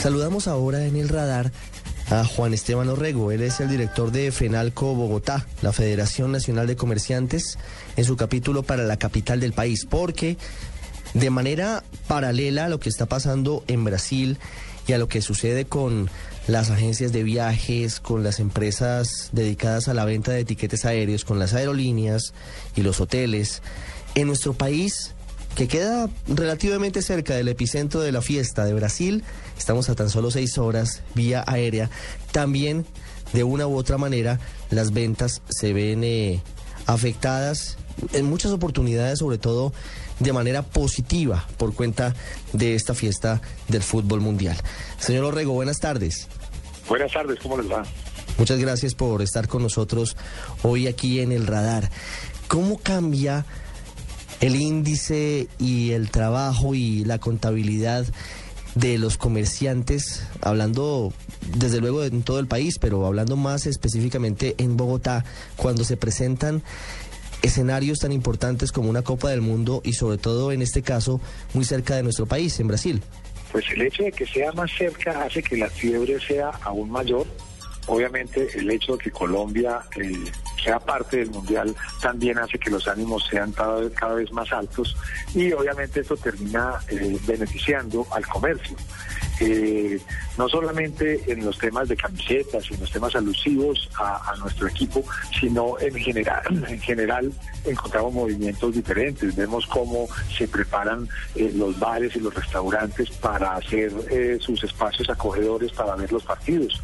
Saludamos ahora en el radar a Juan Esteban Orrego. Él es el director de FENALCO Bogotá, la Federación Nacional de Comerciantes, en su capítulo para la capital del país, porque de manera paralela a lo que está pasando en Brasil y a lo que sucede con las agencias de viajes, con las empresas dedicadas a la venta de etiquetes aéreos, con las aerolíneas y los hoteles, en nuestro país que queda relativamente cerca del epicentro de la fiesta de Brasil, estamos a tan solo seis horas vía aérea, también de una u otra manera las ventas se ven eh, afectadas en muchas oportunidades, sobre todo de manera positiva por cuenta de esta fiesta del fútbol mundial. Señor Orrego, buenas tardes. Buenas tardes, ¿cómo les va? Muchas gracias por estar con nosotros hoy aquí en el radar. ¿Cómo cambia el índice y el trabajo y la contabilidad de los comerciantes, hablando desde luego en todo el país, pero hablando más específicamente en Bogotá, cuando se presentan escenarios tan importantes como una Copa del Mundo y sobre todo en este caso muy cerca de nuestro país, en Brasil. Pues el hecho de que sea más cerca hace que la fiebre sea aún mayor. Obviamente el hecho de que Colombia eh, sea parte del Mundial también hace que los ánimos sean cada, vez más altos y obviamente esto termina eh, beneficiando al comercio. Eh, no solamente en los temas de camisetas y en los temas alusivos a, nuestro equipo, sino en general, en general encontramos movimientos diferentes. Vemos cómo se preparan eh, los bares y los restaurantes para hacer eh, sus espacios acogedores para ver los partidos.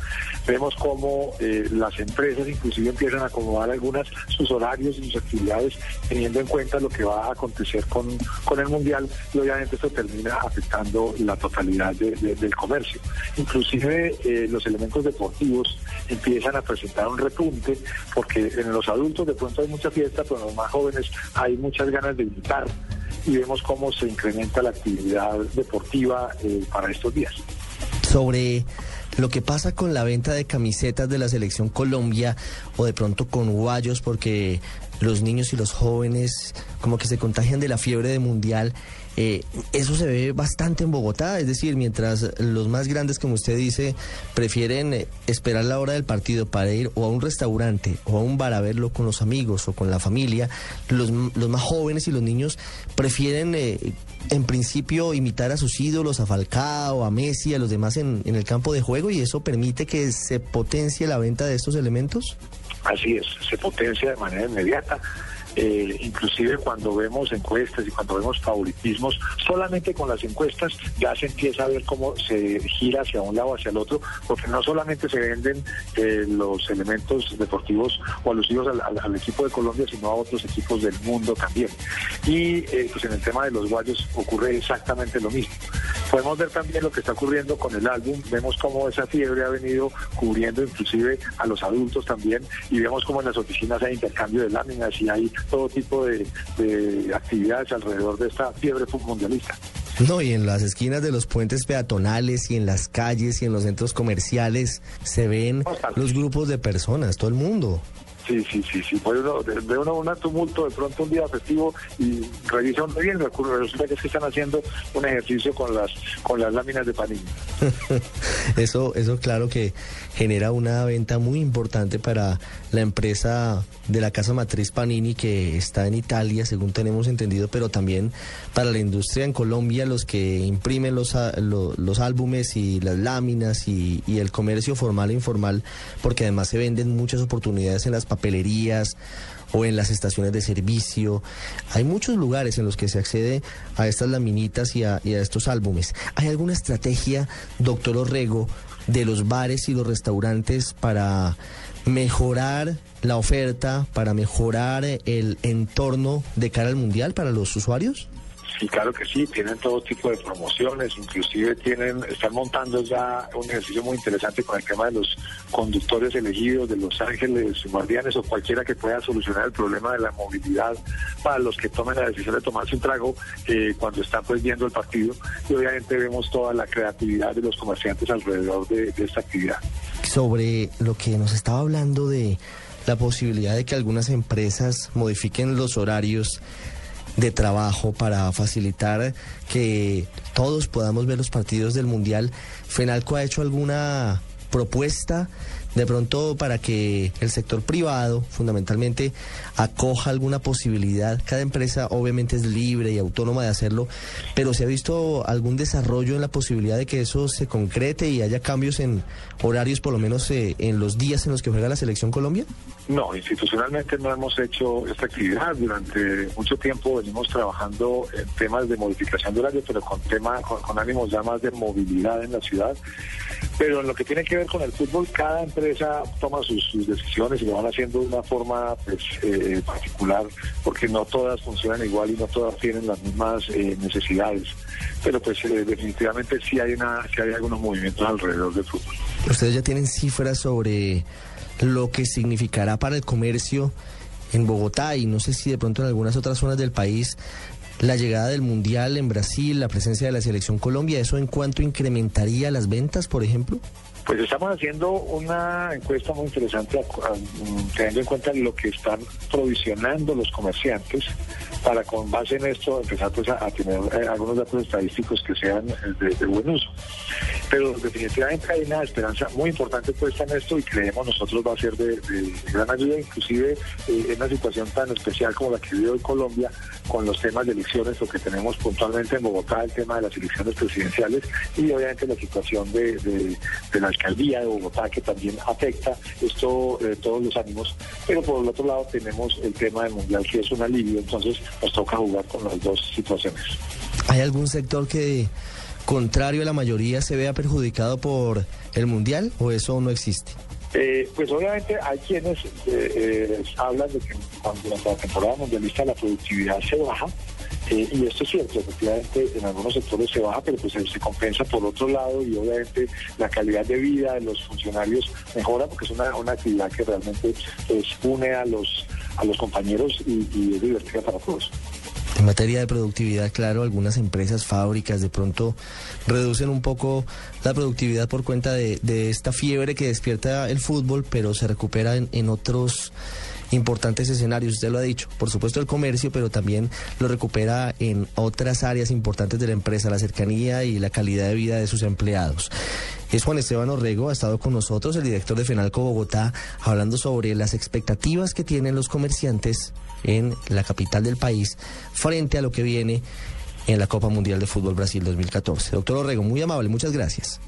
Vemos cómo las empresas inclusive empiezan a acomodar algunas sus horarios y sus actividades teniendo en cuenta lo que va a acontecer con, con el Mundial y obviamente esto termina afectando la totalidad de del comercio. Inclusive eh, los elementos deportivos empiezan a presentar un repunte porque en los adultos de pronto hay mucha fiesta, pero en los más jóvenes hay muchas ganas de gritar y vemos cómo se incrementa la actividad deportiva eh, para estos días. Sobre lo que pasa con la venta de camisetas de la selección Colombia o de pronto con guayos porque los niños y los jóvenes como que se contagian de la fiebre de mundial eh, eso se ve bastante en Bogotá, es decir, mientras los más grandes, como usted dice, prefieren eh, esperar la hora del partido para ir o a un restaurante o a un bar a verlo con los amigos o con la familia, los, más jóvenes y los niños prefieren, eh, en principio, imitar a sus ídolos, a Falcao, a Messi, a los demás en, en el campo de juego y eso permite que se potencie la venta de estos elementos. Así es, se potencia de manera inmediata. Eh, inclusive cuando vemos encuestas y cuando vemos favoritismos, solamente con las encuestas ya se empieza a ver cómo se gira hacia un lado o hacia el otro, porque no solamente se venden eh, los elementos deportivos o alusivos al, equipo de Colombia, sino a otros equipos del mundo también. Y eh, pues en el tema de los guayos ocurre exactamente lo mismo. Podemos ver también lo que está ocurriendo con el álbum, vemos cómo esa fiebre ha venido cubriendo inclusive a los adultos también y vemos cómo en las oficinas hay intercambio de láminas y hay todo tipo de, actividades alrededor de esta fiebre mundialista. No, y en las esquinas de los puentes peatonales y en las calles y en los centros comerciales se ven los grupos de personas, todo el mundo. Sí, sí, sí, sí. Pues uno, uno un tumulto de pronto un día festivo y revisa uno bien, resulta que es que están haciendo un ejercicio con las con las láminas de panini. eso, eso claro que genera una venta muy importante para la empresa de la casa matriz Panini que está en Italia, según tenemos entendido, pero también para la industria en Colombia, los que imprimen los, los, álbumes y las láminas y, y el comercio formal e informal, porque además se venden muchas oportunidades en las papelerías o en las estaciones de servicio. Hay muchos lugares en los que se accede a estas laminitas y a, estos álbumes. ¿Hay alguna estrategia, doctor Orrego, de los bares y los restaurantes para mejorar la oferta, para mejorar el entorno de cara al mundial para los usuarios? Sí, claro que sí, tienen todo tipo de promociones, inclusive tienen, están montando ya un ejercicio muy interesante con el tema de los conductores elegidos, de los ángeles guardianes o cualquiera que pueda solucionar el problema de la movilidad para los que tomen la decisión de tomarse un trago eh, cuando están pues viendo el partido y obviamente vemos toda la creatividad de los comerciantes alrededor de esta actividad. Sobre lo que nos estaba hablando de la posibilidad de que algunas empresas modifiquen los horarios de trabajo para facilitar que todos podamos ver los partidos del Mundial. ¿Fenalco ha hecho alguna propuesta de pronto para que el sector privado fundamentalmente acoja alguna posibilidad. Cada empresa obviamente es libre y autónoma de hacerlo, pero ¿se ha visto algún desarrollo en la posibilidad de que eso se concrete y haya cambios en horarios, por lo menos eh, en los días en los que juega la selección Colombia? No, institucionalmente no hemos hecho esta actividad. Durante mucho tiempo venimos trabajando en temas de modificación de horario, pero con, tema, con ánimos ya más de movilidad en la ciudad. Pero en lo que tiene que ver con el fútbol, cada empresa toma sus, decisiones y lo van haciendo de una forma pues, eh, particular, porque no todas funcionan igual y no todas tienen las mismas eh, necesidades. Pero pues eh, definitivamente sí hay, una, sí hay algunos movimientos alrededor del fútbol. Ustedes ya tienen cifras sobre lo que significará para el comercio en Bogotá y no sé si de pronto en algunas otras zonas del país la llegada del Mundial en Brasil, la presencia de la selección Colombia, ¿eso en cuánto incrementaría las ventas, por ejemplo? Pues estamos haciendo una encuesta muy interesante teniendo en cuenta lo que están provisionando los comerciantes para con base en esto empezar pues, a, tener eh, algunos datos estadísticos que sean de, de, buen uso. Pero definitivamente hay una esperanza muy importante puesta en esto y creemos nosotros va a ser de, gran ayuda, inclusive eh, en una situación tan especial como la que vive hoy Colombia con los temas de elecciones, lo que tenemos puntualmente en Bogotá, el tema de las elecciones presidenciales y obviamente la situación de, la alcaldía de Bogotá que también afecta esto eh, todos los ánimos. Pero por el otro lado tenemos el tema del mundial que es un alivio, entonces nos toca jugar con las dos situaciones. ¿Hay algún sector que, contrario a la mayoría, se vea perjudicado por el mundial o eso no existe? Eh, pues obviamente hay quienes eh, eh, hablan de que cuando la temporada mundialista la productividad se baja, y esto es cierto, efectivamente en algunos sectores se baja, pero pues se compensa por otro lado y obviamente la calidad de vida de los funcionarios mejora porque es una, actividad que realmente pues, une a los, a los compañeros y, y es divertida para todos. En materia de productividad, claro, algunas empresas, fábricas de pronto reducen un poco la productividad por cuenta de, esta fiebre que despierta el fútbol, pero se recupera en, otros importantes escenarios, usted lo ha dicho, por supuesto el comercio, pero también lo recupera en otras áreas importantes de la empresa, la cercanía y la calidad de vida de sus empleados. Es Juan Esteban Orrego, ha estado con nosotros, el director de Fenalco Bogotá, hablando sobre las expectativas que tienen los comerciantes en la capital del país frente a lo que viene en la Copa Mundial de Fútbol Brasil 2014. Doctor Orrego, muy amable, muchas gracias.